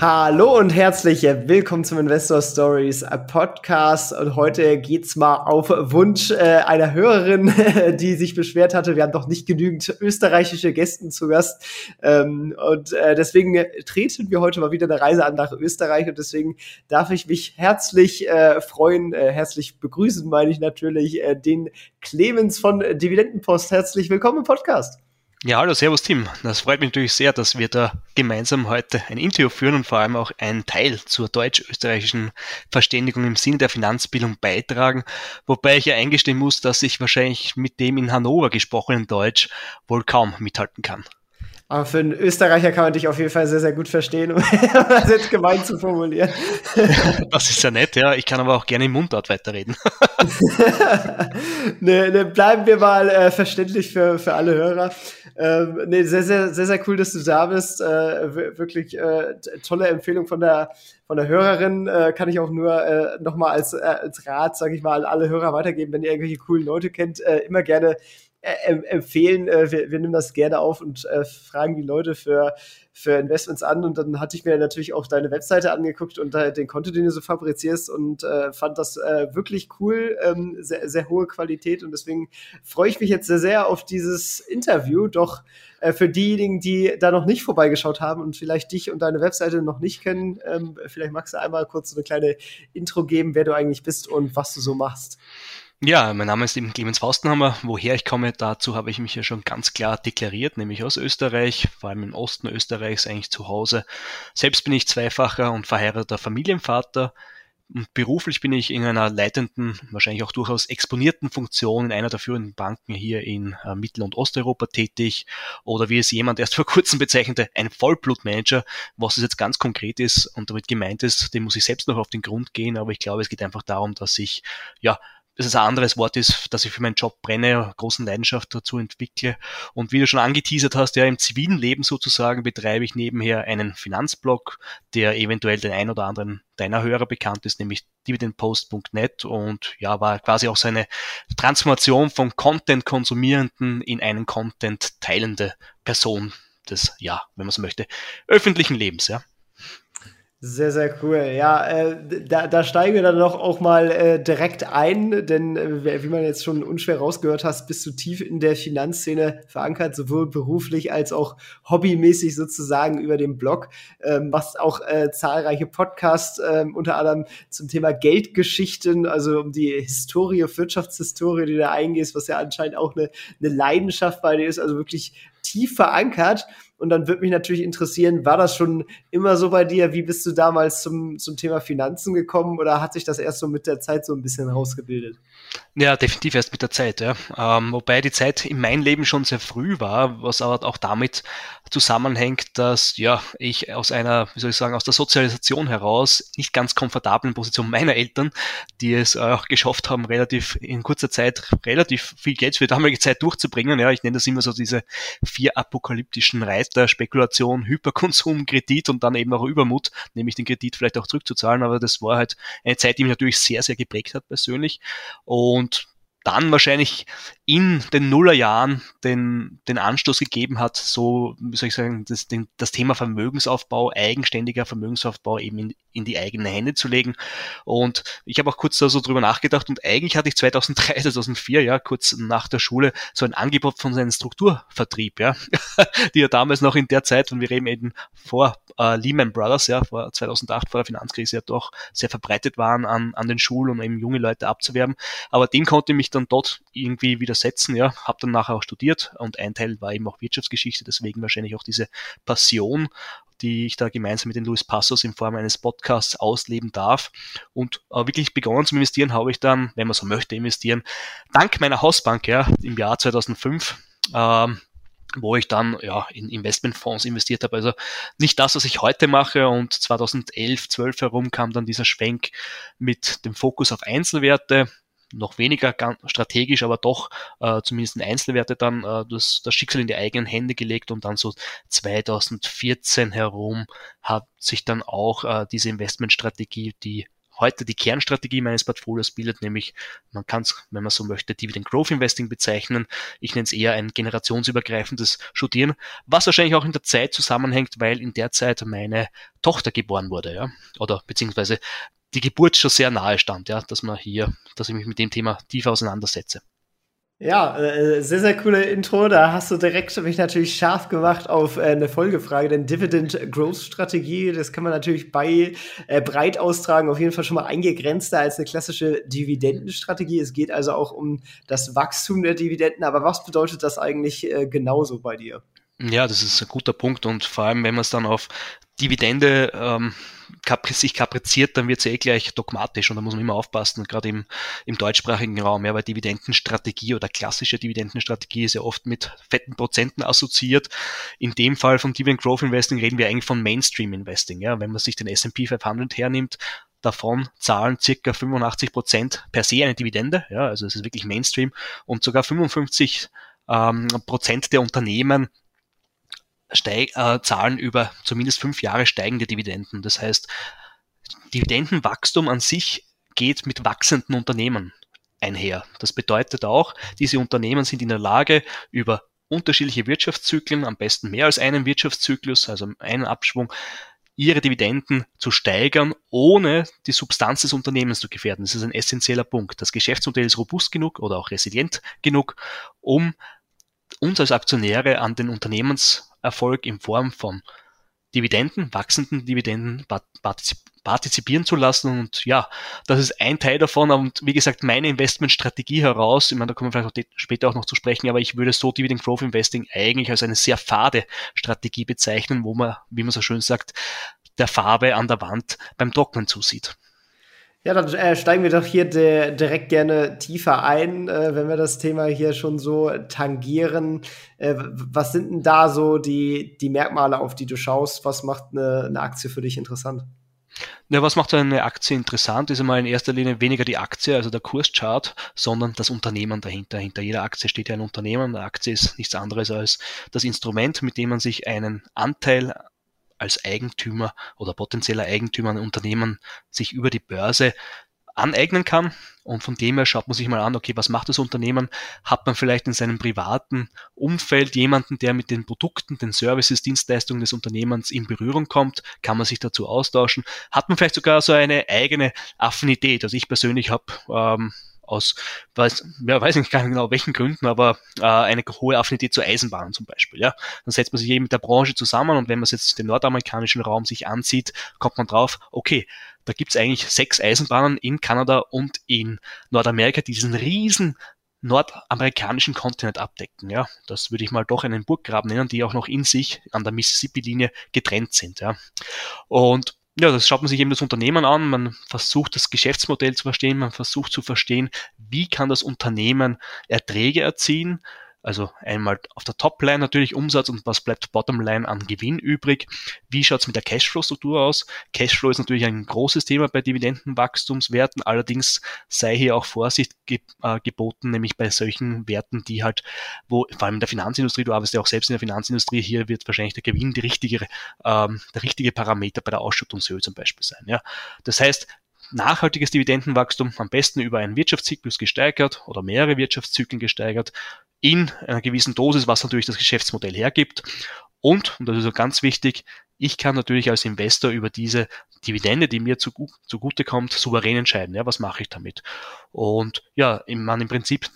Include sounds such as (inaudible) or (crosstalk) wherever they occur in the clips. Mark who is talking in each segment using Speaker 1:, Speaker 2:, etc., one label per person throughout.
Speaker 1: Hallo und herzlich willkommen zum Investor Stories Podcast. Und heute geht's mal auf Wunsch äh, einer Hörerin, (laughs) die sich beschwert hatte. Wir haben doch nicht genügend österreichische Gästen zu Gast. Ähm, und äh, deswegen treten wir heute mal wieder eine Reise an nach Österreich. Und deswegen darf ich mich herzlich äh, freuen, äh, herzlich begrüßen, meine ich natürlich, äh, den Clemens von Dividendenpost. Herzlich willkommen im Podcast.
Speaker 2: Ja, hallo, servus Tim. Das freut mich natürlich sehr, dass wir da gemeinsam heute ein Interview führen und vor allem auch einen Teil zur deutsch-österreichischen Verständigung im Sinne der Finanzbildung beitragen. Wobei ich ja eingestehen muss, dass ich wahrscheinlich mit dem in Hannover gesprochenen Deutsch wohl kaum mithalten kann.
Speaker 1: Aber für einen Österreicher kann man dich auf jeden Fall sehr, sehr gut verstehen, (laughs) um das jetzt gemein zu formulieren. (laughs)
Speaker 2: Das ist ja nett, ja. Ich kann aber auch gerne im Mundart weiterreden. (laughs)
Speaker 1: ne, ne, bleiben wir mal äh, verständlich für, für alle Hörer. Ähm, ne, sehr, sehr, sehr, sehr cool, dass du da bist. Äh, wirklich äh, tolle Empfehlung von der, von der Hörerin. Äh, kann ich auch nur äh, nochmal als, äh, als Rat, sage ich mal, an alle Hörer weitergeben, wenn ihr irgendwelche coolen Leute kennt, äh, immer gerne empfehlen. Äh, wir, wir nehmen das gerne auf und äh, fragen die Leute für, für Investments an. Und dann hatte ich mir natürlich auch deine Webseite angeguckt und äh, den Content, den du so fabrizierst und äh, fand das äh, wirklich cool, ähm, sehr, sehr hohe Qualität. Und deswegen freue ich mich jetzt sehr, sehr auf dieses Interview. Doch äh, für diejenigen, die da noch nicht vorbeigeschaut haben und vielleicht dich und deine Webseite noch nicht kennen, ähm, vielleicht magst du einmal kurz so eine kleine Intro geben, wer du eigentlich bist und was du so machst.
Speaker 2: Ja, mein Name ist eben Clemens Faustenhammer. Woher ich komme, dazu habe ich mich ja schon ganz klar deklariert, nämlich aus Österreich, vor allem im Osten Österreichs eigentlich zu Hause. Selbst bin ich zweifacher und verheirateter Familienvater. Und beruflich bin ich in einer leitenden, wahrscheinlich auch durchaus exponierten Funktion in einer der führenden Banken hier in äh, Mittel- und Osteuropa tätig. Oder wie es jemand erst (laughs) vor kurzem bezeichnete, ein Vollblutmanager. Was es jetzt ganz konkret ist und damit gemeint ist, dem muss ich selbst noch auf den Grund gehen. Aber ich glaube, es geht einfach darum, dass ich, ja, dass es ein anderes Wort ist, dass ich für meinen Job brenne, großen Leidenschaft dazu entwickle. Und wie du schon angeteasert hast, ja, im zivilen Leben sozusagen betreibe ich nebenher einen Finanzblog, der eventuell den ein oder anderen deiner Hörer bekannt ist, nämlich dividendpost.net und ja, war quasi auch seine Transformation von Content konsumierenden in einen Content teilende Person des, ja, wenn man so möchte, öffentlichen Lebens, ja.
Speaker 1: Sehr, sehr cool. Ja, äh, da, da steigen wir dann doch auch mal äh, direkt ein, denn äh, wie man jetzt schon unschwer rausgehört hast, bist du tief in der Finanzszene verankert, sowohl beruflich als auch hobbymäßig sozusagen über den Blog. Ähm, machst auch äh, zahlreiche Podcasts, äh, unter anderem zum Thema Geldgeschichten, also um die Historie, Wirtschaftshistorie, die da eingehst, was ja anscheinend auch eine, eine Leidenschaft bei dir ist, also wirklich tief verankert. Und dann würde mich natürlich interessieren, war das schon immer so bei dir? Wie bist du damals zum, zum Thema Finanzen gekommen oder hat sich das erst so mit der Zeit so ein bisschen rausgebildet?
Speaker 2: Ja, definitiv erst mit der Zeit, ja. Ähm, wobei die Zeit in meinem Leben schon sehr früh war, was aber auch damit zusammenhängt, dass ja ich aus einer, wie soll ich sagen, aus der Sozialisation heraus nicht ganz komfortablen Position meiner Eltern, die es auch geschafft haben, relativ in kurzer Zeit relativ viel Geld für die damalige Zeit durchzubringen. Ja, ich nenne das immer so diese vier apokalyptischen Reiter, Spekulation, Hyperkonsum, Kredit und dann eben auch Übermut, nämlich den Kredit vielleicht auch zurückzuzahlen. Aber das war halt eine Zeit, die mich natürlich sehr, sehr geprägt hat persönlich. Und dann wahrscheinlich in den Nullerjahren den, den Anstoß gegeben hat, so, wie soll ich sagen, das, den, das Thema Vermögensaufbau, eigenständiger Vermögensaufbau eben in, in die eigenen Hände zu legen. Und ich habe auch kurz da so drüber nachgedacht und eigentlich hatte ich 2003, 2004, ja, kurz nach der Schule, so ein Angebot von seinem Strukturvertrieb, ja, (laughs) die ja damals noch in der Zeit, und wir reden eben vor äh, Lehman Brothers, ja, vor 2008, vor der Finanzkrise ja doch sehr verbreitet waren an, an den Schulen, um eben junge Leute abzuwerben. Aber dem konnte ich mich dann dort irgendwie widersetzen, ja, habe dann nachher auch studiert und ein Teil war eben auch Wirtschaftsgeschichte, deswegen wahrscheinlich auch diese Passion die ich da gemeinsam mit den Luis Passos in Form eines Podcasts ausleben darf. Und äh, wirklich begonnen zu investieren habe ich dann, wenn man so möchte, investieren, dank meiner Hausbank ja, im Jahr 2005. Ähm, wo ich dann ja in Investmentfonds investiert habe. Also nicht das, was ich heute mache. Und 2011, 12 herum kam dann dieser Schwenk mit dem Fokus auf Einzelwerte noch weniger strategisch, aber doch äh, zumindest in Einzelwerte dann äh, das, das Schicksal in die eigenen Hände gelegt und dann so 2014 herum hat sich dann auch äh, diese Investmentstrategie, die heute die Kernstrategie meines Portfolios bildet, nämlich man kann es, wenn man so möchte, Dividend Growth Investing bezeichnen. Ich nenne es eher ein generationsübergreifendes Studieren, was wahrscheinlich auch in der Zeit zusammenhängt, weil in der Zeit meine Tochter geboren wurde, ja, oder beziehungsweise die Geburt schon sehr nahe stand, ja, dass man hier, dass ich mich mit dem Thema tiefer auseinandersetze.
Speaker 1: Ja, äh, sehr, sehr coole Intro. Da hast du direkt mich natürlich scharf gemacht auf äh, eine Folgefrage, denn Dividend Growth Strategie, das kann man natürlich bei äh, breit austragen, auf jeden Fall schon mal eingegrenzter als eine klassische Dividendenstrategie. Es geht also auch um das Wachstum der Dividenden. Aber was bedeutet das eigentlich äh, genauso bei dir?
Speaker 2: Ja, das ist ein guter Punkt und vor allem, wenn man es dann auf Dividende ähm, sich kapriziert, dann wird ja eh gleich dogmatisch und da muss man immer aufpassen, gerade im, im deutschsprachigen Raum, ja, weil Dividendenstrategie oder klassische Dividendenstrategie ist ja oft mit fetten Prozenten assoziiert. In dem Fall vom Dividend Growth Investing reden wir eigentlich von Mainstream Investing, ja, wenn man sich den S&P 500 hernimmt, davon zahlen circa 85 Prozent per se eine Dividende, ja, also es ist wirklich Mainstream und sogar 55 ähm, Prozent der Unternehmen steig, äh, zahlen über zumindest fünf Jahre steigende Dividenden. Das heißt, Dividendenwachstum an sich geht mit wachsenden Unternehmen einher. Das bedeutet auch, diese Unternehmen sind in der Lage, über unterschiedliche Wirtschaftszyklen, am besten mehr als einen Wirtschaftszyklus, also einen Abschwung, ihre Dividenden zu steigern, ohne die Substanz des Unternehmens zu gefährden. Das ist ein essentieller Punkt. Das Geschäftsmodell ist robust genug oder auch resilient genug, um uns als Aktionäre an den Unternehmenserfolg in Form von Dividenden, wachsenden Dividenden partizipieren zu lassen. Und ja, das ist ein Teil davon. Und wie gesagt, meine Investmentstrategie heraus, ich meine, da kommen wir vielleicht auch später auch noch zu sprechen, aber ich würde so Dividend Growth Investing eigentlich als eine sehr fade Strategie bezeichnen, wo man, wie man so schön sagt, der Farbe an der Wand beim Trocknen zusieht.
Speaker 1: Ja, dann äh, steigen wir doch hier de direkt gerne tiefer ein, äh, wenn wir das Thema hier schon so tangieren. Äh, was sind denn da so die, die Merkmale, auf die du schaust? Was macht eine, eine Aktie für dich interessant?
Speaker 2: Ja, was macht eine Aktie interessant, ist einmal in erster Linie weniger die Aktie, also der Kurschart, sondern das Unternehmen dahinter. Hinter jeder Aktie steht ja ein Unternehmen. Eine Aktie ist nichts anderes als das Instrument, mit dem man sich einen Anteil als Eigentümer oder potenzieller Eigentümer an Unternehmen sich über die Börse aneignen kann. Und von dem her schaut man sich mal an, okay, was macht das Unternehmen? Hat man vielleicht in seinem privaten Umfeld jemanden, der mit den Produkten, den Services, Dienstleistungen des Unternehmens in Berührung kommt? Kann man sich dazu austauschen? Hat man vielleicht sogar so eine eigene Affinität? Also ich persönlich habe ähm, aus, weiß, ja, weiß nicht genau welchen Gründen, aber äh, eine hohe Affinität zur Eisenbahn zum Beispiel. Ja, dann setzt man sich eben mit der Branche zusammen und wenn man jetzt den nordamerikanischen Raum sich ansieht, kommt man drauf, okay, da gibt's eigentlich sechs Eisenbahnen in Kanada und in Nordamerika, die diesen riesen nordamerikanischen Kontinent abdecken. Ja, das würde ich mal doch einen Burggraben nennen, die auch noch in sich an der Mississippi-Linie getrennt sind. Ja, und ja, das schaut man sich eben das Unternehmen an, man versucht das Geschäftsmodell zu verstehen, man versucht zu verstehen, wie kann das Unternehmen Erträge erzielen, also einmal auf der Topline natürlich Umsatz und was bleibt Bottomline an Gewinn übrig. Wie schaut es mit der Cashflow-Struktur aus? Cashflow ist natürlich ein großes Thema bei Dividendenwachstumswerten, allerdings sei hier auch Vorsicht ge äh, geboten, nämlich bei solchen Werten, die halt, wo vor allem in der Finanzindustrie, du arbeitest ja auch selbst in der Finanzindustrie, hier wird wahrscheinlich der Gewinn die richtige, ähm, der richtige Parameter bei der Ausschüttungshöhe zum Beispiel sein. Ja? Das heißt, nachhaltiges Dividendenwachstum am besten über einen Wirtschaftszyklus gesteigert oder mehrere Wirtschaftszyklen gesteigert in einer gewissen Dosis, was natürlich das Geschäftsmodell hergibt. Und, und das ist so ganz wichtig, ich kann natürlich als Investor über diese Dividende, die mir zugute kommt, souverän entscheiden. Ja, was mache ich damit? Und ja, man im Prinzip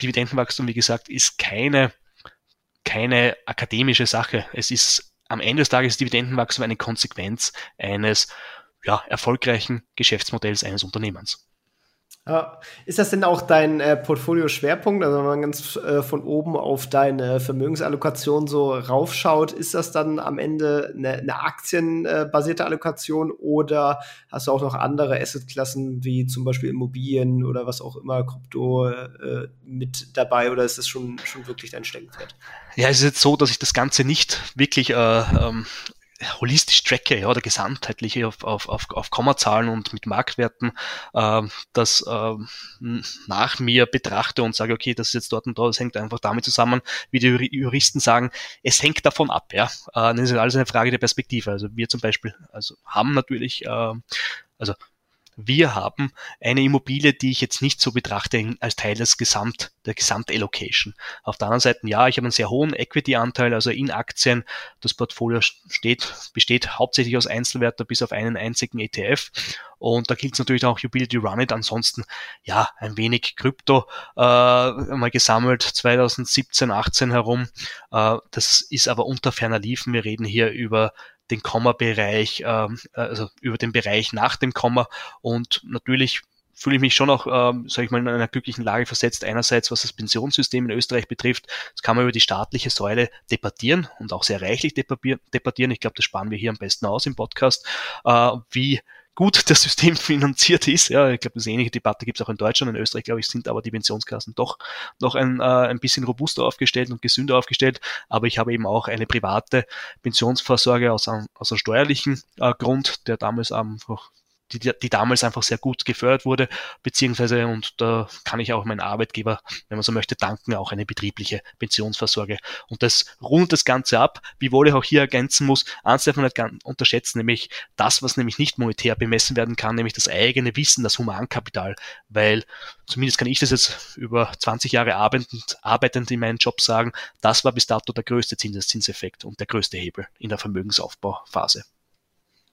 Speaker 2: Dividendenwachstum, wie gesagt, ist keine, keine akademische Sache. Es ist am Ende des Tages Dividendenwachstum eine Konsequenz eines ja, erfolgreichen Geschäftsmodells eines Unternehmens.
Speaker 1: Ja. Ist das denn auch dein äh, Portfolio-Schwerpunkt? Also wenn man ganz äh, von oben auf deine Vermögensallokation so raufschaut, ist das dann am Ende eine, eine aktienbasierte Allokation oder hast du auch noch andere Assetklassen wie zum Beispiel Immobilien oder was auch immer, Krypto äh, mit dabei oder ist das schon, schon wirklich dein Steckenpferd?
Speaker 2: Ja, es ist jetzt so, dass ich das Ganze nicht wirklich äh, ähm, holistisch tracke ja, oder gesamtheitlich auf, auf, auf, auf Kommazahlen und mit Marktwerten äh, das äh, nach mir betrachte und sage, okay, das ist jetzt dort und da, das hängt einfach damit zusammen, wie die Juristen sagen, es hängt davon ab. Ja, äh, das ist alles eine Frage der Perspektive. Also wir zum Beispiel also haben natürlich, äh, also wir haben eine Immobilie, die ich jetzt nicht so betrachte als Teil des Gesamt, der Gesamtallocation. Auf der anderen Seite, ja, ich habe einen sehr hohen Equity-Anteil, also in Aktien. Das Portfolio steht, besteht hauptsächlich aus Einzelwerten bis auf einen einzigen ETF. Und da gilt es natürlich auch Utility Run It. Ansonsten, ja, ein wenig Krypto äh, mal gesammelt 2017, 18 herum. Äh, das ist aber unter ferner Liefen. Wir reden hier über den Komma-Bereich, ähm, also über den Bereich nach dem Komma und natürlich fühle ich mich schon auch, ähm, sage ich mal, in einer glücklichen Lage versetzt. Einerseits, was das Pensionssystem in Österreich betrifft, das kann man über die staatliche Säule debattieren und auch sehr reichlich debattieren. Ich glaube, das sparen wir hier am besten aus im Podcast, äh, wie gut das System (laughs) finanziert ist. Ja, ich glaube, das ähnliche Debatte gibt es auch in Deutschland. In Österreich, glaube ich, sind aber die Pensionskassen doch noch ein, äh, ein bisschen robuster aufgestellt und gesünder aufgestellt. Aber ich habe eben auch eine private Pensionsvorsorge aus, aus einem steuerlichen äh, Grund, der damals einfach die, die damals einfach sehr gut gefördert wurde, beziehungsweise, und da kann ich auch meinen Arbeitgeber, wenn man so möchte, danken, auch eine betriebliche Pensionsversorge. Und das rundet das Ganze ab, wiewohl ich auch hier ergänzen muss, eins darf man nicht unterschätzen, nämlich das, was nämlich nicht monetär bemessen werden kann, nämlich das eigene Wissen, das Humankapital, weil zumindest kann ich das jetzt über 20 Jahre arbeitend, arbeitend in meinem Job sagen, das war bis dato der größte Zinseszinseffekt und der größte Hebel in der Vermögensaufbauphase.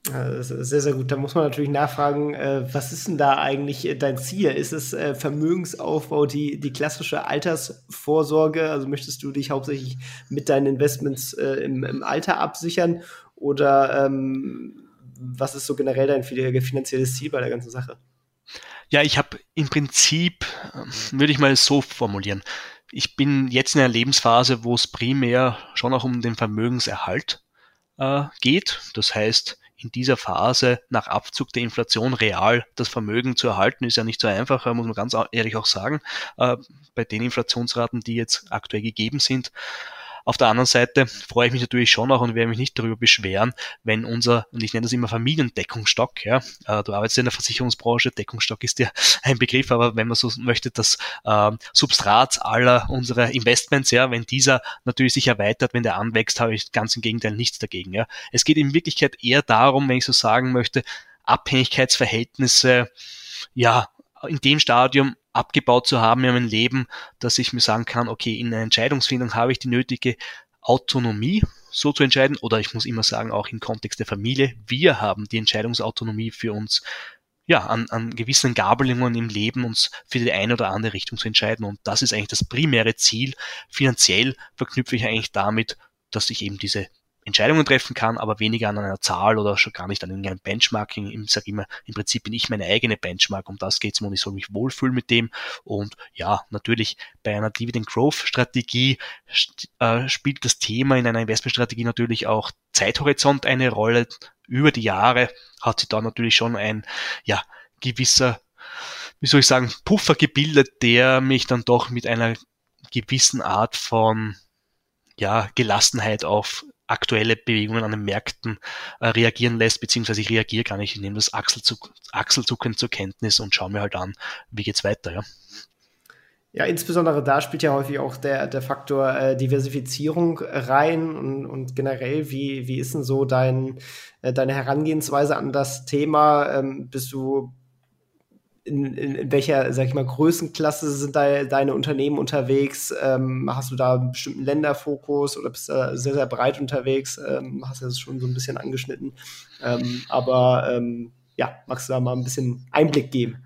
Speaker 1: Sehr, sehr gut. Da muss man natürlich nachfragen, äh, was ist denn da eigentlich äh, dein Ziel? Ist es äh, Vermögensaufbau, die, die klassische Altersvorsorge? Also möchtest du dich hauptsächlich mit deinen Investments im, im Alter absichern? Oder ähm, was ist so generell dein finanzielles Ziel bei der ganzen Sache?
Speaker 2: Ja, ich habe im Prinzip, würde ich mal so formulieren, ich bin jetzt in einer Lebensphase, wo es primär schon auch um den Vermögenserhalt äh, geht. Das heißt, in dieser Phase nach Abzug der Inflation real das Vermögen zu erhalten, ist ja nicht so einfach, muss man ganz ehrlich auch sagen, äh, bei den Inflationsraten, die jetzt aktuell gegeben sind. Auf der anderen Seite freue ich mich natürlich schon auch und werde mich nicht darüber beschweren, wenn unser, und ich nenne das immer Familiendeckungsstock, ja, äh, du arbeitest in der Versicherungsbranche, Deckungsstock ist ja (laughs) ein Begriff, aber wenn man so möchte, das äh, Substrat aller unserer Investments, ja, wenn dieser natürlich sich erweitert, wenn der anwächst, habe ich ganz im Gegenteil nichts dagegen. Ja. Es geht in Wirklichkeit eher darum, wenn ich so sagen möchte, Abhängigkeitsverhältnisse, ja, in dem Stadium abgebaut zu haben in meinem Leben, dass ich mir sagen kann, okay, in der Entscheidungsfindung habe ich die nötige Autonomie, so zu entscheiden, oder ich muss immer sagen, auch im Kontext der Familie, wir haben die Entscheidungsautonomie für uns ja, an, an gewissen Gabelungen im Leben uns für die eine oder andere Richtung zu entscheiden. Und das ist eigentlich das primäre Ziel. Finanziell verknüpfe ich eigentlich damit, dass ich eben diese Entscheidungen treffen kann, aber weniger an einer Zahl oder schon gar nicht an irgendeinem Benchmarking. Ich sage immer, im Prinzip bin ich meine eigene Benchmark, um das geht es mir und ich soll mich wohlfühlen mit dem. Und ja, natürlich bei einer Dividend Growth Strategie äh, spielt das Thema in einer Investmentstrategie natürlich auch Zeithorizont eine Rolle. Über die Jahre hat sich da natürlich schon ein ja, gewisser, wie soll ich sagen, Puffer gebildet, der mich dann doch mit einer gewissen Art von ja, Gelassenheit auf aktuelle Bewegungen an den Märkten äh, reagieren lässt, beziehungsweise ich reagiere gar nicht, ich nehme das Achselzuck, Achselzucken zur Kenntnis und schaue mir halt an, wie geht's weiter, ja.
Speaker 1: Ja, insbesondere da spielt ja häufig auch der, der Faktor äh, Diversifizierung rein und, und generell, wie, wie ist denn so dein, äh, deine Herangehensweise an das Thema? Ähm, bist du in, in, in welcher, sag ich mal, Größenklasse sind de, deine Unternehmen unterwegs? Ähm, hast du da einen bestimmten Länderfokus oder bist du sehr, sehr breit unterwegs? Ähm, hast du das schon so ein bisschen angeschnitten. Ähm, aber ähm, ja, magst du da mal ein bisschen Einblick geben?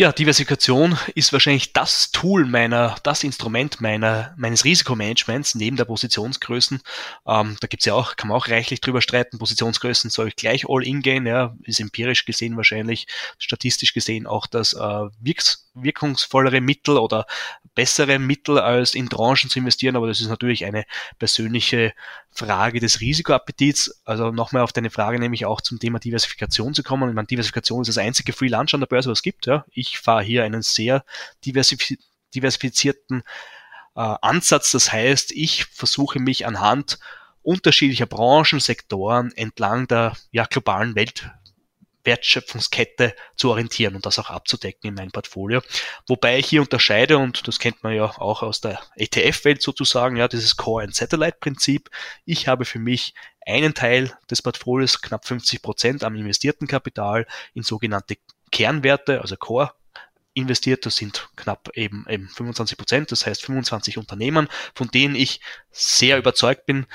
Speaker 2: Ja, Diversifikation ist wahrscheinlich das Tool meiner, das Instrument meiner, meines Risikomanagements neben der Positionsgrößen. Ähm, da gibt's ja auch, kann man auch reichlich drüber streiten. Positionsgrößen soll ich gleich all in gehen, ja, ist empirisch gesehen wahrscheinlich, statistisch gesehen auch das äh, wirks wirkungsvollere Mittel oder bessere Mittel als in Branchen zu investieren, aber das ist natürlich eine persönliche Frage des Risikoappetits. Also nochmal auf deine Frage nämlich auch zum Thema Diversifikation zu kommen. Ich meine, Diversifikation ist das einzige Free Lunch an der Börse, was es gibt. Ja. Ich fahre hier einen sehr diversifizierten äh, Ansatz. Das heißt, ich versuche mich anhand unterschiedlicher Branchen, Sektoren entlang der ja, globalen Welt Wertschöpfungskette zu orientieren und das auch abzudecken in meinem Portfolio. Wobei ich hier unterscheide, und das kennt man ja auch aus der ETF-Welt sozusagen, ja, dieses Core and Satellite-Prinzip. Ich habe für mich einen Teil des Portfolios, knapp 50 Prozent am investierten Kapital, in sogenannte Kernwerte, also Core investiert. Das sind knapp eben, eben 25 Prozent, das heißt 25 Unternehmen, von denen ich sehr überzeugt bin,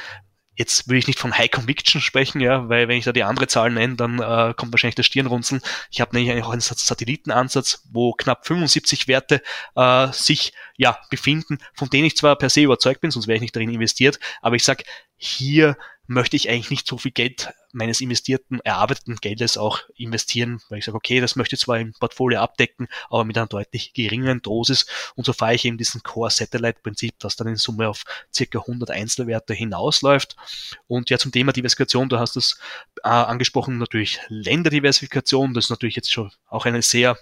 Speaker 2: Jetzt will ich nicht von High Conviction sprechen, ja, weil wenn ich da die andere Zahl nenne, dann äh, kommt wahrscheinlich das Stirnrunzeln. Ich habe nämlich auch einen Satellitenansatz, wo knapp 75 Werte äh, sich ja befinden, von denen ich zwar per se überzeugt bin, sonst wäre ich nicht darin investiert, aber ich sag hier möchte ich eigentlich nicht so viel Geld meines investierten, erarbeiteten Geldes auch investieren, weil ich sage, okay, das möchte ich zwar im Portfolio abdecken, aber mit einer deutlich geringeren Dosis. Und so fahre ich eben diesen Core-Satellite-Prinzip, das dann in Summe auf circa 100 Einzelwerte hinausläuft. Und ja, zum Thema Diversifikation, du hast es äh, angesprochen, natürlich Länderdiversifikation, das ist natürlich jetzt schon auch eine sehr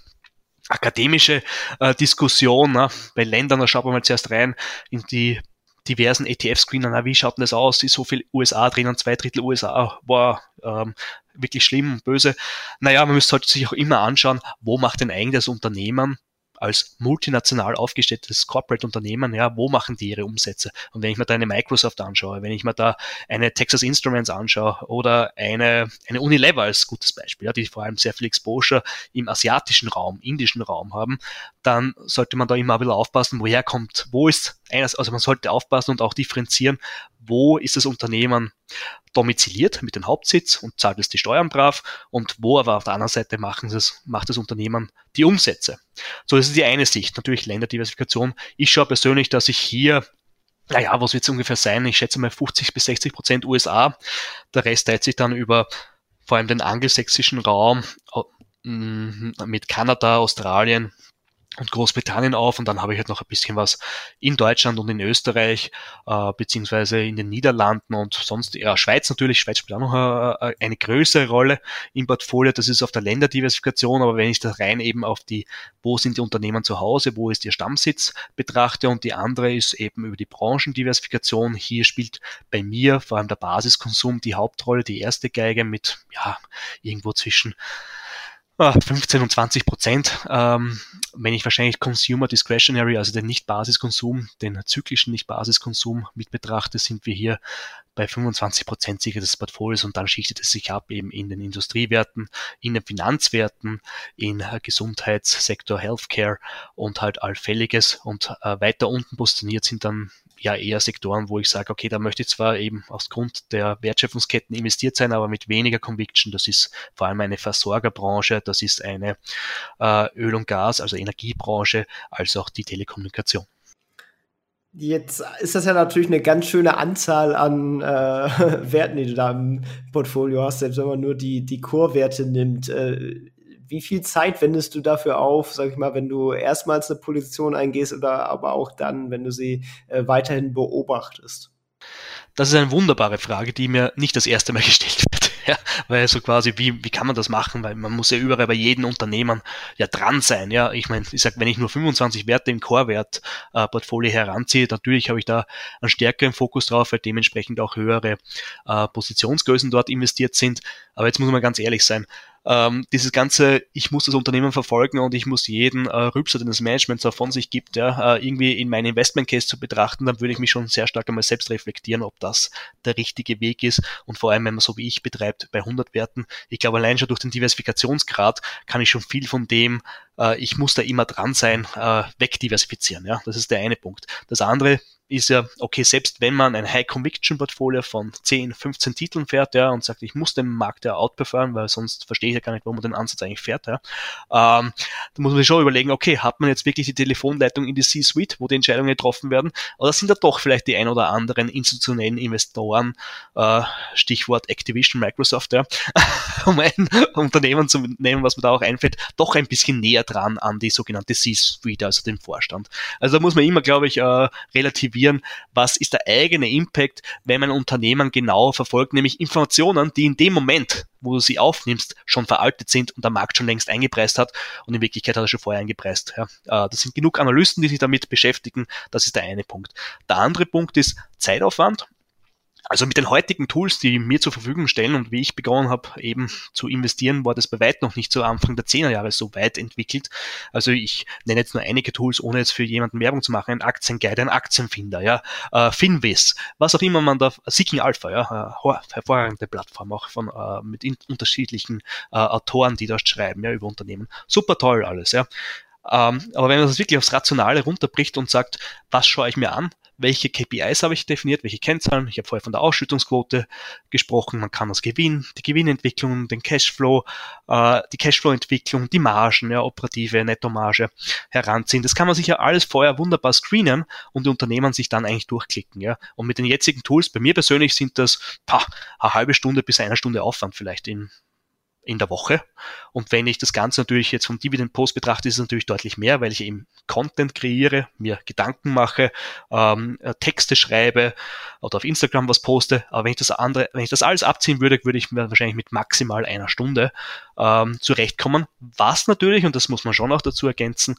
Speaker 2: akademische äh, Diskussion. Ne? Bei Ländern, da schaut man mal zuerst rein in die diversen ETF-Screenern, wie schaut denn das aus? Ist so viel USA drinnen, zwei Drittel USA, wow, ähm, wirklich schlimm und böse. Naja, man müsste halt sich auch immer anschauen, wo macht denn eigentlich das Unternehmen als multinational aufgestelltes Corporate-Unternehmen, ja, wo machen die ihre Umsätze? Und wenn ich mir da eine Microsoft anschaue, wenn ich mir da eine Texas Instruments anschaue oder eine, eine Unilever als gutes Beispiel, ja, die vor allem sehr viel Exposure im asiatischen Raum, indischen Raum haben, dann sollte man da immer ein bisschen aufpassen, woher kommt, wo ist eines, also man sollte aufpassen und auch differenzieren, wo ist das Unternehmen domiziliert mit dem Hauptsitz und zahlt es die Steuern brav und wo aber auf der anderen Seite machen es, macht das Unternehmen die Umsätze. So, das ist die eine Sicht. Natürlich Länderdiversifikation. Ich schaue persönlich, dass ich hier naja, was wird es ungefähr sein? Ich schätze mal 50 bis 60 Prozent USA. Der Rest teilt sich dann über vor allem den angelsächsischen Raum mm, mit Kanada, Australien, und Großbritannien auf und dann habe ich halt noch ein bisschen was in Deutschland und in Österreich äh, beziehungsweise in den Niederlanden und sonst ja Schweiz natürlich. Schweiz spielt auch noch eine, äh, eine größere Rolle im Portfolio. Das ist auf der Länderdiversifikation aber wenn ich das rein eben auf die wo sind die Unternehmen zu Hause wo ist ihr Stammsitz betrachte und die andere ist eben über die Branchendiversifikation. Hier spielt bei mir vor allem der Basiskonsum die Hauptrolle die erste Geige mit ja irgendwo zwischen 15 ah, und 20 Prozent. Ähm, wenn ich wahrscheinlich Consumer Discretionary, also den Nicht-Basiskonsum, den zyklischen Nicht-Basiskonsum mit betrachte, sind wir hier bei 25 Prozent sicher des Portfolios und dann schichtet es sich ab eben in den Industriewerten, in den Finanzwerten, in Gesundheitssektor, Healthcare und halt allfälliges und äh, weiter unten positioniert sind dann ja eher Sektoren, wo ich sage, okay, da möchte ich zwar eben aufgrund der Wertschöpfungsketten investiert sein, aber mit weniger Conviction. Das ist vor allem eine Versorgerbranche, das ist eine äh, Öl- und Gas, also Energiebranche, als auch die Telekommunikation.
Speaker 1: Jetzt ist das ja natürlich eine ganz schöne Anzahl an äh, (laughs) Werten, die du da im Portfolio hast, selbst wenn man nur die, die Core-Werte nimmt. Äh, wie viel Zeit wendest du dafür auf, sag ich mal, wenn du erstmals eine Position eingehst oder aber auch dann, wenn du sie äh, weiterhin beobachtest?
Speaker 2: Das ist eine wunderbare Frage, die mir nicht das erste Mal (laughs) gestellt wird. (laughs) Ja, weil so quasi, wie, wie kann man das machen? Weil man muss ja überall bei jedem Unternehmen ja dran sein. Ja, ich meine, ich sag, wenn ich nur 25 Werte im Core-Wert-Portfolio äh, heranziehe, natürlich habe ich da einen stärkeren Fokus drauf, weil dementsprechend auch höhere äh, Positionsgrößen dort investiert sind. Aber jetzt muss man ganz ehrlich sein ähm, dieses ganze, ich muss das Unternehmen verfolgen und ich muss jeden äh, Rübser, den das Management so von sich gibt, ja, äh, irgendwie in meinen Investment Case zu betrachten, dann würde ich mich schon sehr stark einmal selbst reflektieren, ob das der richtige Weg ist. Und vor allem, wenn man so wie ich betreibt, bei 100 Werten, ich glaube allein schon durch den Diversifikationsgrad kann ich schon viel von dem, äh, ich muss da immer dran sein, äh, wegdiversifizieren, ja, das ist der eine Punkt. Das andere, ist ja, okay, selbst wenn man ein High-Conviction-Portfolio von 10, 15 Titeln fährt, ja, und sagt, ich muss den Markt ja outperformen, weil sonst verstehe ich ja gar nicht, wo man den Ansatz eigentlich fährt, ja, ähm, da muss man sich schon überlegen, okay, hat man jetzt wirklich die Telefonleitung in die C-Suite, wo die Entscheidungen getroffen werden, oder sind da doch vielleicht die ein oder anderen institutionellen Investoren, äh, Stichwort Activision, Microsoft, ja, (laughs) um ein Unternehmen zu nehmen, was mir da auch einfällt, doch ein bisschen näher dran an die sogenannte C-Suite, also den Vorstand. Also da muss man immer, glaube ich, äh, relativ relativieren, was ist der eigene Impact, wenn man Unternehmen genau verfolgt, nämlich Informationen, die in dem Moment, wo du sie aufnimmst, schon veraltet sind und der Markt schon längst eingepreist hat und in Wirklichkeit hat er schon vorher eingepreist. Ja. Äh, das sind genug Analysten, die sich damit beschäftigen, das ist der eine Punkt. Der andere Punkt ist Zeitaufwand. Also mit den heutigen Tools, die mir zur Verfügung stellen und wie ich begonnen habe, eben zu investieren, war das bei weit noch nicht so Anfang der 10er Jahre so weit entwickelt. Also ich nenne jetzt nur einige Tools, ohne jetzt für jemanden Werbung zu machen. Ein Aktienguide, ein Aktienfinder, ja, äh, Finviz, was auch immer man da, Seeking Alpha, ja, äh, hervorragende Plattform, auch von äh, mit unterschiedlichen äh, Autoren, die dort schreiben, ja, über Unternehmen. Super toll alles, ja. Ähm, aber wenn man das wirklich aufs Rationale runterbricht und sagt, was schaue ich mir an, welche KPIs habe ich definiert, welche Kennzahlen. Ich habe vorher von der Ausschüttungsquote gesprochen. Man kann das Gewinn, die Gewinnentwicklung, den Cashflow, äh, die Cashflow-Entwicklung, die Margen, ja, operative Nettomarge heranziehen. Das kann man sich ja alles vorher wunderbar screenen und die Unternehmen sich dann eigentlich durchklicken. Ja. Und mit den jetzigen Tools, bei mir persönlich sind das pah, eine halbe Stunde bis eine Stunde Aufwand vielleicht in in der Woche. Und wenn ich das Ganze natürlich jetzt vom Dividend Post betrachte, ist es natürlich deutlich mehr, weil ich eben Content kreiere, mir Gedanken mache, ähm, äh, Texte schreibe oder auf Instagram was poste. Aber wenn ich das andere, wenn ich das alles abziehen würde, würde ich mir wahrscheinlich mit maximal einer Stunde ähm, zurechtkommen. Was natürlich, und das muss man schon auch dazu ergänzen,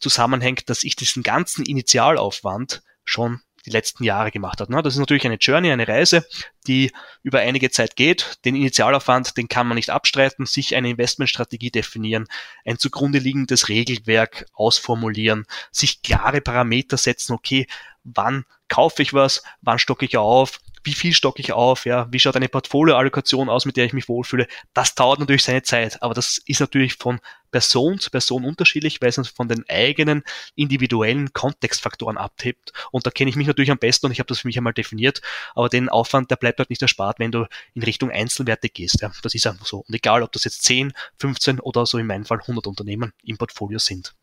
Speaker 2: zusammenhängt, dass ich diesen ganzen Initialaufwand schon die letzten Jahre gemacht hat. Ne? Das ist natürlich eine Journey, eine Reise, die über einige Zeit geht. Den Initialaufwand, den kann man nicht abstreiten, sich eine Investmentstrategie definieren, ein zugrunde liegendes Regelwerk ausformulieren, sich klare Parameter setzen, okay, wann kaufe ich was, wann stocke ich auf, wie viel stocke ich auf, ja, wie schaut eine Portfolioallokation aus, mit der ich mich wohlfühle. Das dauert natürlich seine Zeit, aber das ist natürlich von Person zu Person unterschiedlich, weil es uns von den eigenen individuellen Kontextfaktoren abhebt. Und da kenne ich mich natürlich am besten und ich habe das für mich einmal definiert, aber den Aufwand, der bleibt halt nicht erspart, wenn du in Richtung Einzelwerte gehst. Ja. Das ist einfach so. Und egal, ob das jetzt 10, 15 oder so in meinem Fall 100 Unternehmen im Portfolio sind.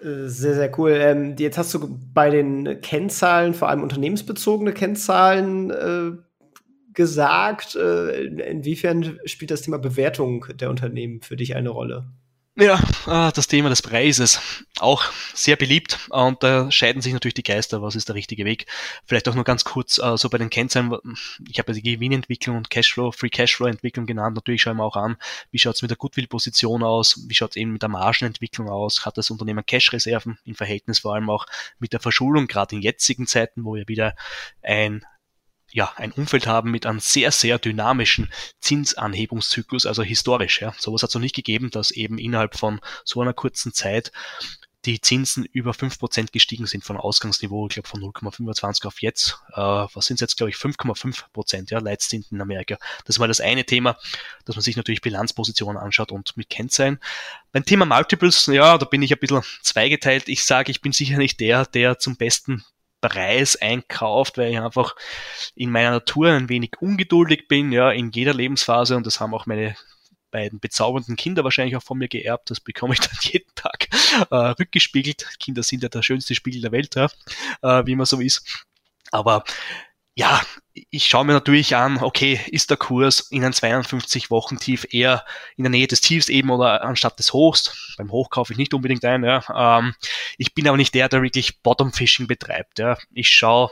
Speaker 1: Sehr, sehr cool. Ähm, jetzt hast du bei den Kennzahlen, vor allem unternehmensbezogene Kennzahlen, äh, gesagt. Äh, inwiefern spielt das Thema Bewertung der Unternehmen für dich eine Rolle?
Speaker 2: Ja, ah, das Thema des Preises, auch sehr beliebt und da scheiden sich natürlich die Geister, was ist der richtige Weg. Vielleicht auch nur ganz kurz, äh, so bei den Kennzahlen, ich habe ja die Gewinnentwicklung und Cashflow, Free Cashflow-Entwicklung genannt, natürlich schauen wir auch an, wie schaut es mit der Goodwill-Position aus, wie schaut es eben mit der Margenentwicklung aus, hat das Unternehmen Cash-Reserven im Verhältnis vor allem auch mit der Verschuldung, gerade in jetzigen Zeiten, wo wir wieder ein ja, ein Umfeld haben mit einem sehr, sehr dynamischen Zinsanhebungszyklus, also historisch. Ja. Sowas hat es noch nicht gegeben, dass eben innerhalb von so einer kurzen Zeit die Zinsen über 5% gestiegen sind von Ausgangsniveau, ich glaube von 0,25 auf jetzt. Äh, was sind es jetzt, glaube ich, 5,5% ja, Leitzinsen in Amerika. Das war das eine Thema, dass man sich natürlich Bilanzpositionen anschaut und mit Kennzeichen. Beim Thema Multiples, ja, da bin ich ein bisschen zweigeteilt. Ich sage, ich bin sicher nicht der, der zum besten Preis einkauft, weil ich einfach in meiner Natur ein wenig ungeduldig bin, ja, in jeder Lebensphase und das haben auch meine beiden bezaubernden Kinder wahrscheinlich auch von mir geerbt. Das bekomme ich dann (laughs) jeden Tag äh, rückgespiegelt. Kinder sind ja der schönste Spiegel der Welt, ja, äh, wie man so ist. Aber ja, ich schaue mir natürlich an, okay, ist der Kurs in einem 52 Wochen Tief eher in der Nähe des Tiefs eben oder anstatt des Hochs? Beim Hoch kaufe ich nicht unbedingt ein. Ja. Ähm, ich bin aber nicht der, der wirklich Bottom Fishing betreibt. Ja. Ich schaue,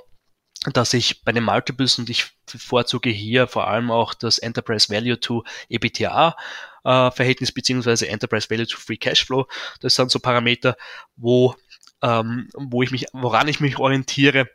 Speaker 2: dass ich bei den Multiples und ich bevorzuge hier vor allem auch das Enterprise Value to EBITDA äh, Verhältnis beziehungsweise Enterprise Value to Free Cashflow. Das sind so Parameter, wo ähm, wo ich mich, woran ich mich orientiere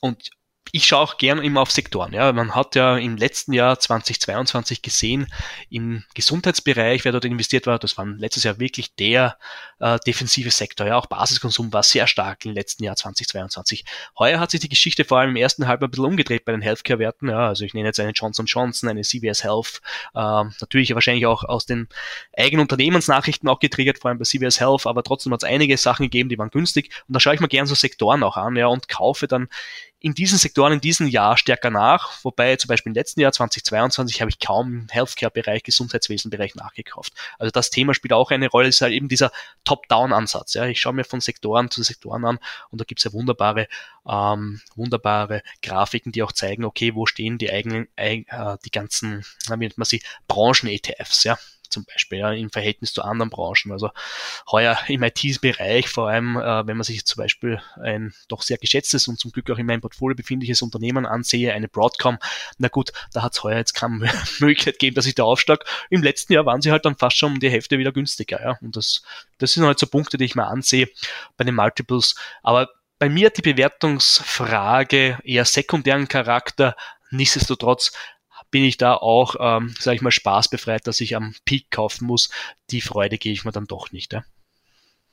Speaker 2: und ich schaue auch gerne immer auf Sektoren. Ja, man hat ja im letzten Jahr 2022 gesehen, im Gesundheitsbereich, wer dort investiert war, das war letztes Jahr wirklich der äh, defensive Sektor. Ja, auch Basiskonsum war sehr stark im letzten Jahr 2022. Heuer hat sich die Geschichte vor allem im ersten Halbjahr ein bisschen umgedreht bei den Healthcare-Werten. Ja, also ich nenne jetzt eine Johnson Johnson, eine CVS Health, äh, natürlich wahrscheinlich auch aus den eigenen Unternehmensnachrichten auch getriggert, vor allem bei CVS Health, aber trotzdem hat es einige Sachen gegeben, die waren günstig. Und da schaue ich mir gerne so Sektoren auch an, ja, und kaufe dann in diesen Sektoren in diesem Jahr stärker nach, wobei zum Beispiel im letzten Jahr 2022 habe ich kaum im Healthcare-Bereich, Gesundheitswesen-Bereich nachgekauft. Also das Thema spielt auch eine Rolle, ist halt eben dieser Top-Down-Ansatz. Ja. Ich schaue mir von Sektoren zu Sektoren an und da gibt es ja wunderbare, ähm, wunderbare Grafiken, die auch zeigen, okay, wo stehen die eigenen, äh, die ganzen, wie nennt man sie, Branchen-ETFs, ja zum Beispiel ja, im Verhältnis zu anderen Branchen. Also heuer im IT-Bereich, vor allem äh, wenn man sich zum Beispiel ein doch sehr geschätztes und zum Glück auch in meinem Portfolio befindliches Unternehmen ansehe, eine Broadcom, na gut, da hat es heuer jetzt keine (laughs) Möglichkeit gegeben, dass ich da aufschlag. Im letzten Jahr waren sie halt dann fast schon um die Hälfte wieder günstiger. Ja? Und das, das sind halt so Punkte, die ich mal ansehe bei den Multiples. Aber bei mir hat die Bewertungsfrage eher sekundären Charakter, nichtsdestotrotz bin ich da auch, ähm, sage ich mal, spaßbefreit, dass ich am Peak kaufen muss. Die Freude gehe ich mir dann doch nicht. Ja.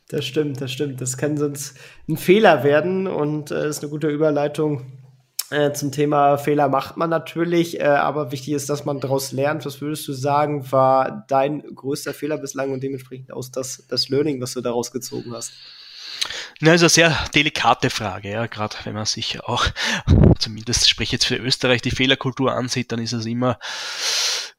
Speaker 1: Das stimmt, das stimmt. Das kann sonst ein Fehler werden und äh, ist eine gute Überleitung äh, zum Thema Fehler macht man natürlich, äh, aber wichtig ist, dass man daraus lernt. Was würdest du sagen, war dein größter Fehler bislang und dementsprechend aus das, das Learning, was du daraus gezogen hast?
Speaker 2: Na, ist eine sehr delikate Frage, ja, gerade wenn man sich auch, zumindest spreche jetzt für Österreich, die Fehlerkultur ansieht, dann ist es immer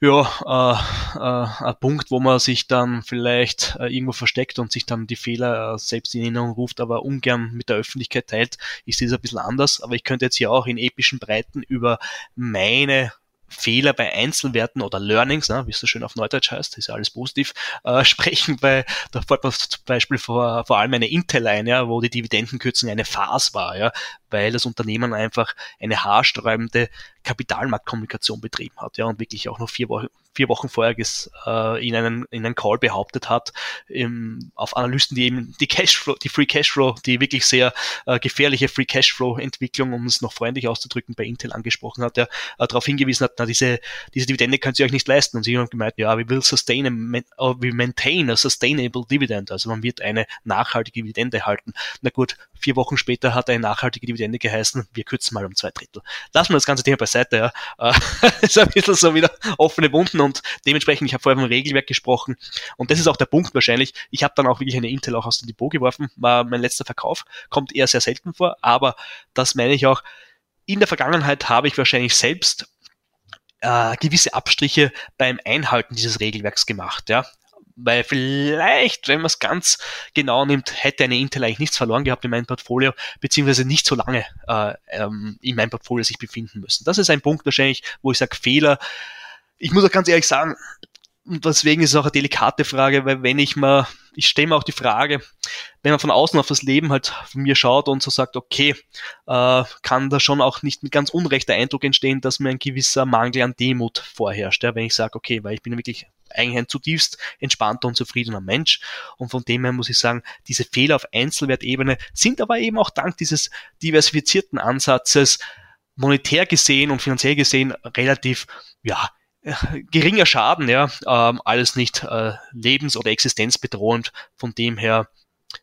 Speaker 2: ja, äh, äh, ein Punkt, wo man sich dann vielleicht äh, irgendwo versteckt und sich dann die Fehler äh, selbst in Erinnerung ruft, aber ungern mit der Öffentlichkeit teilt, ist das ein bisschen anders. Aber ich könnte jetzt hier auch in epischen Breiten über meine Fehler bei Einzelwerten oder Learnings, ne, wie es so schön auf Neudeutsch heißt, ist ja alles positiv, äh, (laughs) sprechen, weil da fällt man zum Beispiel vor, vor allem eine Intel ein, ja, wo die Dividendenkürzung eine Farce war, ja, weil das Unternehmen einfach eine haarsträubende Kapitalmarktkommunikation betrieben hat, ja, und wirklich auch noch vier Wochen, vier Wochen vorher äh, in, einen, in einen Call behauptet hat, im, auf Analysten, die eben die Cashflow, die Free Cashflow, die wirklich sehr äh, gefährliche Free Cashflow-Entwicklung, um es noch freundlich auszudrücken, bei Intel angesprochen hat, der äh, darauf hingewiesen hat, na, diese, diese Dividende könnt ihr euch nicht leisten. Und sie haben gemeint, ja, we will sustain a, we maintain a sustainable dividend. Also man wird eine nachhaltige Dividende halten. Na gut, vier Wochen später hat eine nachhaltige Dividende geheißen, wir kürzen mal um zwei Drittel. Lassen wir das ganze Thema beiseite, ja. Äh, (laughs) ist ein bisschen so wieder offene Wunden und dementsprechend, ich habe vorher vom Regelwerk gesprochen und das ist auch der Punkt wahrscheinlich. Ich habe dann auch wirklich eine Intel auch aus dem Depot geworfen, war mein letzter Verkauf, kommt eher sehr selten vor, aber das meine ich auch. In der Vergangenheit habe ich wahrscheinlich selbst äh, gewisse Abstriche beim Einhalten dieses Regelwerks gemacht. Ja weil vielleicht, wenn man es ganz genau nimmt, hätte eine Intel eigentlich nichts verloren gehabt in meinem Portfolio, beziehungsweise nicht so lange äh, ähm, in meinem Portfolio sich befinden müssen. Das ist ein Punkt wahrscheinlich, wo ich sage, Fehler. Ich muss auch ganz ehrlich sagen, und deswegen ist es auch eine delikate Frage, weil wenn ich mal, ich stelle mir auch die Frage, wenn man von außen auf das Leben halt von mir schaut und so sagt, okay, äh, kann da schon auch nicht ein ganz unrechter Eindruck entstehen, dass mir ein gewisser Mangel an Demut vorherrscht, ja, wenn ich sage, okay, weil ich bin wirklich eigentlich ein zutiefst entspannter und zufriedener Mensch. Und von dem her muss ich sagen, diese Fehler auf Einzelwertebene sind aber eben auch dank dieses diversifizierten Ansatzes monetär gesehen und finanziell gesehen relativ, ja, (laughs) geringer Schaden, ja, ähm, alles nicht äh, lebens- oder existenzbedrohend. Von dem her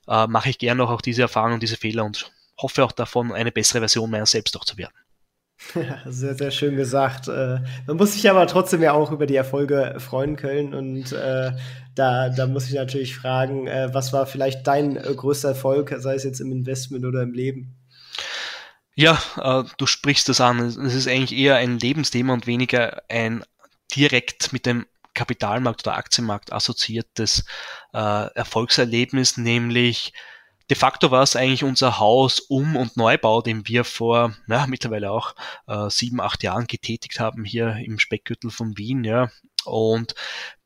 Speaker 2: äh, mache ich gerne auch diese Erfahrungen und diese Fehler und hoffe auch davon, eine bessere Version meiner selbst auch zu werden.
Speaker 1: Ja, sehr, sehr schön gesagt. Äh, man muss sich aber trotzdem ja auch über die Erfolge freuen können. Und äh, da, da muss ich natürlich fragen, äh, was war vielleicht dein äh, größter Erfolg, sei es jetzt im Investment oder im Leben?
Speaker 2: Ja, äh, du sprichst das an. Es ist eigentlich eher ein Lebensthema und weniger ein direkt mit dem Kapitalmarkt oder Aktienmarkt assoziiertes äh, Erfolgserlebnis, nämlich de facto war es eigentlich unser Haus Um- und Neubau, den wir vor ja, mittlerweile auch äh, sieben, acht Jahren getätigt haben hier im Speckgürtel von Wien. Ja. Und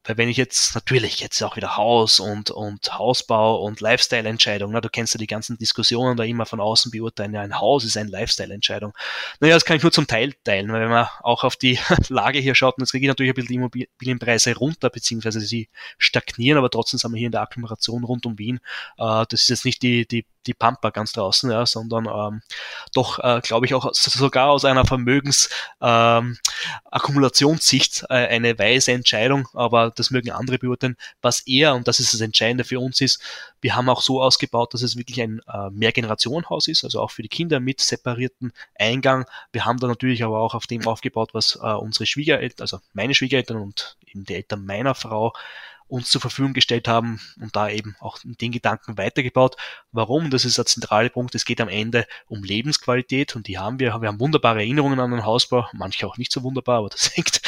Speaker 2: weil wenn ich jetzt, natürlich jetzt auch wieder Haus und, und Hausbau und Lifestyle-Entscheidung, ne, du kennst ja die ganzen Diskussionen da immer von außen beurteilen, ja, ein Haus ist eine Lifestyle-Entscheidung. Naja, das kann ich nur zum Teil teilen, weil wenn man auch auf die (laughs) Lage hier schaut, und jetzt kriege ich natürlich ein bisschen die Immobilienpreise runter, beziehungsweise sie stagnieren, aber trotzdem sind wir hier in der Agglomeration rund um Wien. Äh, das ist jetzt nicht die, die die Pampa ganz draußen, ja, sondern ähm, doch, äh, glaube ich, auch sogar aus einer Vermögensakkumulationssicht ähm, äh, eine weise Entscheidung, aber das mögen andere beurteilen. Was eher, und das ist das Entscheidende für uns ist, wir haben auch so ausgebaut, dass es wirklich ein äh, Mehrgenerationenhaus ist, also auch für die Kinder mit separierten Eingang. Wir haben da natürlich aber auch auf dem aufgebaut, was äh, unsere Schwiegereltern, also meine Schwiegereltern und eben die Eltern meiner Frau uns zur Verfügung gestellt haben und da eben auch den Gedanken weitergebaut. Warum? Das ist der zentrale Punkt. Es geht am Ende um Lebensqualität und die haben wir. Wir haben wunderbare Erinnerungen an den Hausbau, manche auch nicht so wunderbar, aber das (laughs) hängt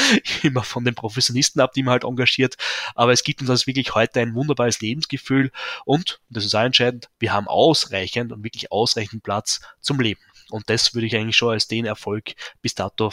Speaker 2: immer von den Professionisten ab, die man halt engagiert. Aber es gibt uns wirklich heute ein wunderbares Lebensgefühl und, das ist auch entscheidend, wir haben ausreichend und wirklich ausreichend Platz zum Leben. Und das würde ich eigentlich schon als den Erfolg bis dato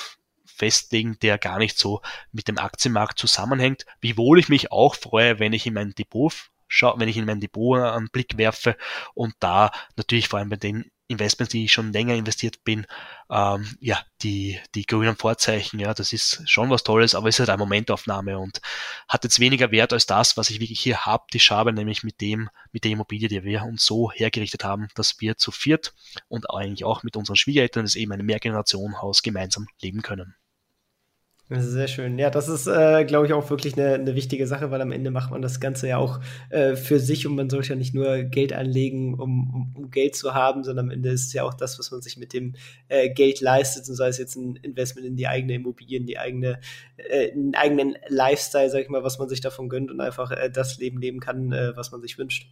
Speaker 2: festlegen, der gar nicht so mit dem Aktienmarkt zusammenhängt. Wiewohl ich mich auch freue, wenn ich in mein Depot schaue, wenn ich in mein Depot einen Blick werfe und da natürlich vor allem bei den Investments, die ich schon länger investiert bin, ähm, ja, die, die grünen Vorzeichen, ja, das ist schon was Tolles, aber es ist halt eine Momentaufnahme und hat jetzt weniger Wert als das, was ich wirklich hier habe, die Schabe, nämlich mit dem, mit der Immobilie, die wir uns so hergerichtet haben, dass wir zu viert und eigentlich auch mit unseren Schwiegereltern, das eben ein Mehrgenerationenhaus gemeinsam leben können.
Speaker 1: Sehr schön. Ja, das ist, äh, glaube ich, auch wirklich eine, eine wichtige Sache, weil am Ende macht man das Ganze ja auch äh, für sich und man sollte ja nicht nur Geld anlegen, um, um, um, Geld zu haben, sondern am Ende ist es ja auch das, was man sich mit dem äh, Geld leistet, und sei es jetzt ein Investment in die eigene Immobilie, in die eigene, äh, in den eigenen Lifestyle, sag ich mal, was man sich davon gönnt und einfach äh, das Leben leben kann, äh, was man sich wünscht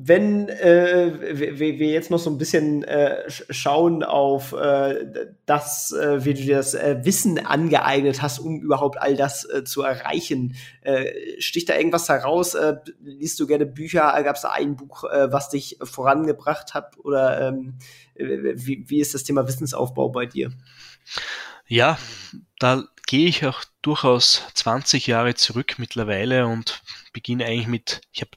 Speaker 1: wenn äh, wir, wir, jetzt noch so ein bisschen äh, schauen auf äh, das, äh, wie du dir das äh, Wissen angeeignet hast, um überhaupt all das äh, zu erreichen, äh, sticht da irgendwas heraus? Äh, liest du gerne Bücher? Gab es da ein Buch, äh, was dich vorangebracht hat? Oder ähm, wie, wie ist das Thema Wissensaufbau bei dir?
Speaker 2: Ja, da gehe ich auch durchaus 20 Jahre zurück mittlerweile und beginne eigentlich mit, ich habe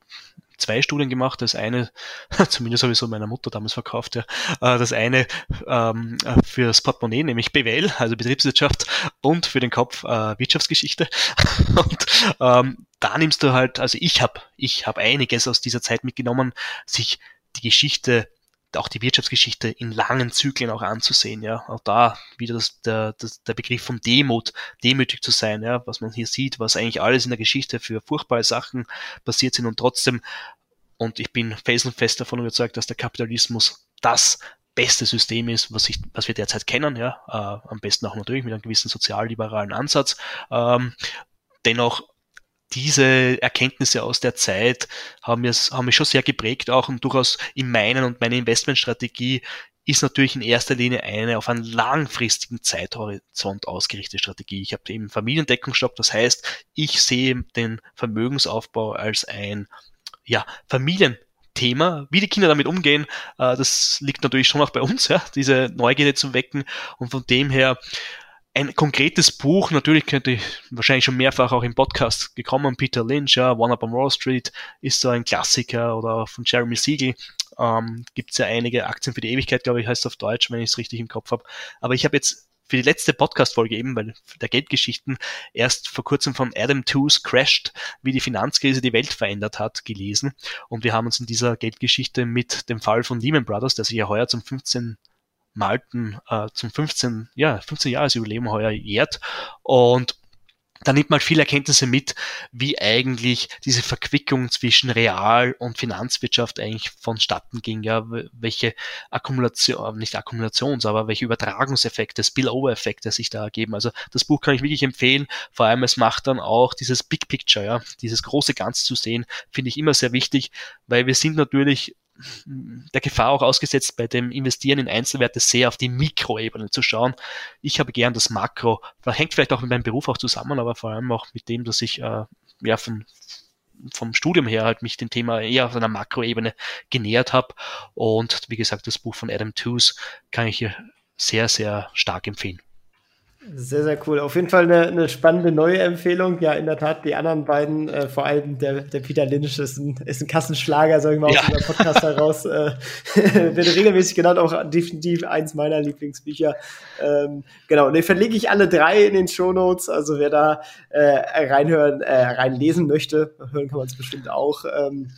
Speaker 2: zwei Studien gemacht. Das eine, (laughs) zumindest habe ich so meiner Mutter damals verkauft, ja, äh, das eine ähm, fürs Portemonnaie, nämlich BWL, also Betriebswirtschaft, und für den Kopf äh, Wirtschaftsgeschichte. (laughs) und ähm, da nimmst du halt, also ich habe ich hab einiges aus dieser Zeit mitgenommen, sich die Geschichte auch die Wirtschaftsgeschichte in langen Zyklen auch anzusehen, ja. Auch da wieder das, der, das, der Begriff von Demut, demütig zu sein, ja, was man hier sieht, was eigentlich alles in der Geschichte für furchtbare Sachen passiert sind und trotzdem, und ich bin felsenfest davon überzeugt, dass der Kapitalismus das beste System ist, was, ich, was wir derzeit kennen, ja, äh, am besten auch natürlich mit einem gewissen sozialliberalen Ansatz. Ähm, dennoch diese Erkenntnisse aus der Zeit haben, haben mich schon sehr geprägt auch und durchaus in meinen und meine Investmentstrategie ist natürlich in erster Linie eine auf einen langfristigen Zeithorizont ausgerichtete Strategie. Ich habe eben Familiendeckungsstopp, das heißt, ich sehe den Vermögensaufbau als ein ja, Familienthema, wie die Kinder damit umgehen, äh, das liegt natürlich schon auch bei uns, ja, diese Neugierde zu wecken und von dem her ein konkretes Buch, natürlich könnte ich wahrscheinlich schon mehrfach auch im Podcast gekommen, Peter Lynch, ja, One Up on Wall Street ist so ein Klassiker oder von Jeremy Siegel ähm, gibt es ja einige Aktien für die Ewigkeit, glaube ich, heißt es auf Deutsch, wenn ich es richtig im Kopf habe. Aber ich habe jetzt für die letzte Podcast-Folge eben, weil der Geldgeschichten erst vor kurzem von Adam Tooze Crashed, wie die Finanzkrise die Welt verändert hat, gelesen. Und wir haben uns in dieser Geldgeschichte mit dem Fall von Lehman Brothers, der sich ja heuer zum 15 Malten äh, zum 15, ja, 15 Jahresjubiläum heuer jährt. Und da nimmt man viele Erkenntnisse mit, wie eigentlich diese Verquickung zwischen Real- und Finanzwirtschaft eigentlich vonstatten ging, ja, welche Akkumulation, nicht Akkumulations, aber welche Übertragungseffekte, Spillover-Effekte sich da ergeben. Also das Buch kann ich wirklich empfehlen, vor allem es macht dann auch dieses Big Picture, ja, dieses große Ganze zu sehen, finde ich immer sehr wichtig, weil wir sind natürlich der Gefahr auch ausgesetzt, bei dem Investieren in Einzelwerte sehr auf die Mikroebene zu schauen. Ich habe gern das Makro. Das hängt vielleicht auch mit meinem Beruf auch zusammen, aber vor allem auch mit dem, dass ich äh, ja von, vom Studium her halt mich dem Thema eher auf einer Makroebene genähert habe. Und wie gesagt, das Buch von Adam Tooze kann ich hier sehr, sehr stark empfehlen.
Speaker 1: Sehr, sehr cool. Auf jeden Fall eine, eine, spannende neue Empfehlung. Ja, in der Tat, die anderen beiden, äh, vor allem der, der Peter Lynch ist ein, ist ein Kassenschlager, sag ich mal, ja. aus unserem Podcast heraus. (laughs) Äh, (laughs) wird regelmäßig genannt, auch definitiv eins meiner Lieblingsbücher. Ähm, genau, und den verlinke ich alle drei in den Show Notes. Also wer da äh, reinhören, äh, reinlesen möchte, hören kann man es bestimmt auch. Ähm,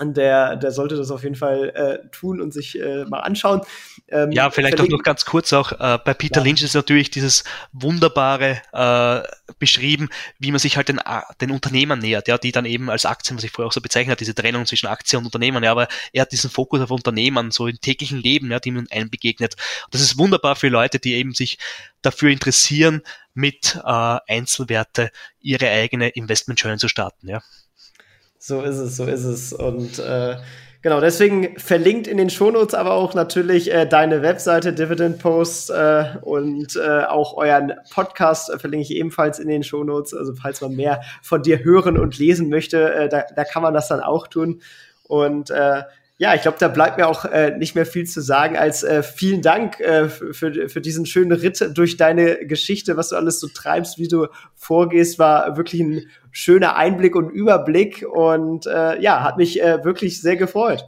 Speaker 1: der, der sollte das auf jeden Fall äh, tun und sich äh, mal anschauen.
Speaker 2: Ähm, ja, vielleicht auch noch ganz kurz auch, äh, bei Peter ja. Lynch ist natürlich dieses wunderbare äh, beschrieben, wie man sich halt den, den Unternehmern nähert, ja, die dann eben als Aktien, was ich vorher auch so bezeichnet habe, diese Trennung zwischen Aktie und Unternehmern, ja, aber er hat diesen Fokus auf Unternehmern, so im täglichen Leben, ja, die man einem begegnet. Und das ist wunderbar für Leute, die eben sich dafür interessieren, mit äh, Einzelwerte ihre eigene Investment Journey zu starten, ja.
Speaker 1: So ist es, so ist es. Und äh, genau, deswegen verlinkt in den Shownotes aber auch natürlich äh, deine Webseite Dividend Post äh, und äh, auch euren Podcast äh, verlinke ich ebenfalls in den Shownotes. Also falls man mehr von dir hören und lesen möchte, äh, da, da kann man das dann auch tun. Und äh, ja, ich glaube, da bleibt mir auch äh, nicht mehr viel zu sagen als äh, vielen Dank äh, für, für diesen schönen Ritt durch deine Geschichte, was du alles so treibst, wie du vorgehst, war wirklich ein schöner Einblick und Überblick und äh, ja, hat mich äh, wirklich sehr gefreut.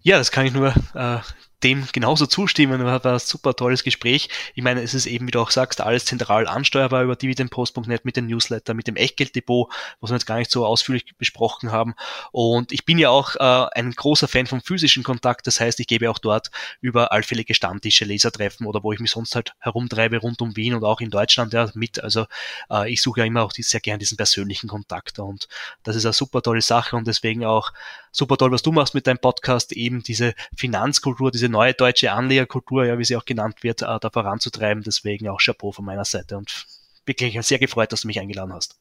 Speaker 2: Ja, das kann ich nur äh, dem genauso zustimmen. War ein super tolles Gespräch. Ich meine, es ist eben, wie du auch sagst, alles zentral ansteuerbar über dividendpost.net mit dem Newsletter, mit dem Echtgelddepot, was wir jetzt gar nicht so ausführlich besprochen haben. Und ich bin ja auch äh, ein großer Fan vom physischen Kontakt. Das heißt, ich gebe auch dort über allfällige Stammtische, Lesertreffen oder wo ich mich sonst halt herumtreibe rund um Wien und auch in Deutschland ja, mit. Also äh, ich suche ja immer auch sehr gern diesen persönlichen Kontakt. Und das ist eine super tolle Sache und deswegen auch super toll, was du machst mit deinem Podcast, eben diese Finanzkultur, diese neue deutsche Anlegerkultur, ja, wie sie auch genannt wird, äh, da voranzutreiben. Deswegen auch Chapeau von meiner Seite und wirklich sehr gefreut, dass du mich eingeladen hast.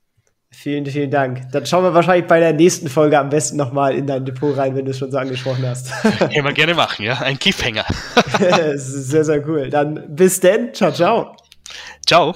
Speaker 1: Vielen, vielen Dank. Dann schauen wir wahrscheinlich bei der nächsten Folge am besten nochmal in dein Depot rein, wenn du es schon so angesprochen hast. (laughs)
Speaker 2: Können wir gerne machen, ja. Ein Cliffhanger. (laughs)
Speaker 1: sehr, sehr cool. Dann bis denn. Ciao, ciao.
Speaker 2: Ciao